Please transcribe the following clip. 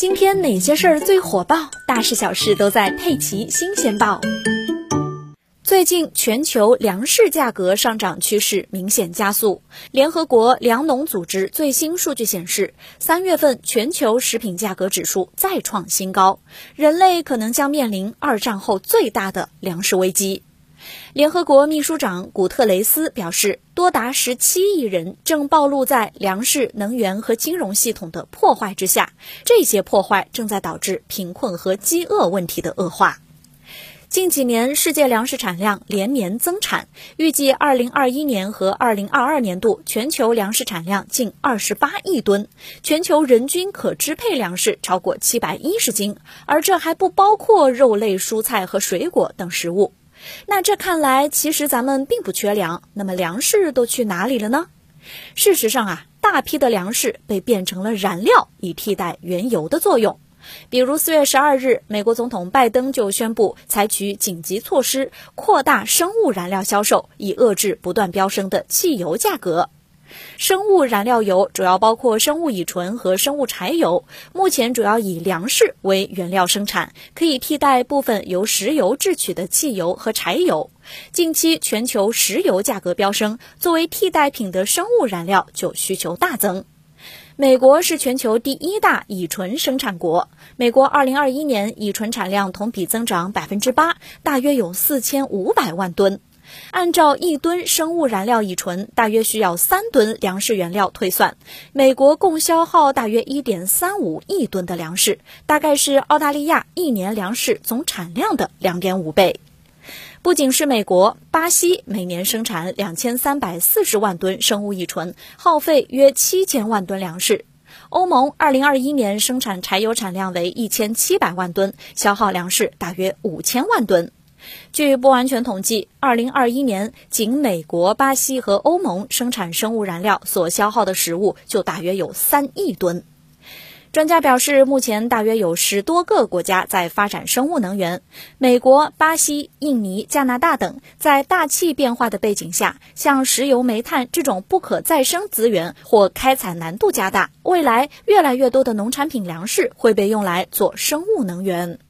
今天哪些事儿最火爆？大事小事都在《佩奇新鲜报》。最近全球粮食价格上涨趋势明显加速。联合国粮农组织最新数据显示，三月份全球食品价格指数再创新高，人类可能将面临二战后最大的粮食危机。联合国秘书长古特雷斯表示，多达十七亿人正暴露在粮食、能源和金融系统的破坏之下，这些破坏正在导致贫困和饥饿问题的恶化。近几年，世界粮食产量连年增产，预计二零二一年和二零二二年度全球粮食产量近二十八亿吨，全球人均可支配粮食超过七百一十斤，而这还不包括肉类、蔬菜和水果等食物。那这看来，其实咱们并不缺粮。那么粮食都去哪里了呢？事实上啊，大批的粮食被变成了燃料，以替代原油的作用。比如四月十二日，美国总统拜登就宣布采取紧急措施，扩大生物燃料销售，以遏制不断飙升的汽油价格。生物燃料油主要包括生物乙醇和生物柴油，目前主要以粮食为原料生产，可以替代部分由石油制取的汽油和柴油。近期全球石油价格飙升，作为替代品的生物燃料就需求大增。美国是全球第一大乙醇生产国，美国2021年乙醇产量同比增长百分之八，大约有4500万吨。按照一吨生物燃料乙醇大约需要三吨粮食原料推算，美国共消耗大约一点三五亿吨的粮食，大概是澳大利亚一年粮食总产量的两点五倍。不仅是美国，巴西每年生产两千三百四十万吨生物乙醇，耗费约七千万吨粮食。欧盟二零二一年生产柴油产量为一千七百万吨，消耗粮食大约五千万吨。据不完全统计，二零二一年仅美国、巴西和欧盟生产生物燃料所消耗的食物就大约有三亿吨。专家表示，目前大约有十多个国家在发展生物能源，美国、巴西、印尼、加拿大等，在大气变化的背景下，像石油、煤炭这种不可再生资源或开采难度加大，未来越来越多的农产品粮食会被用来做生物能源。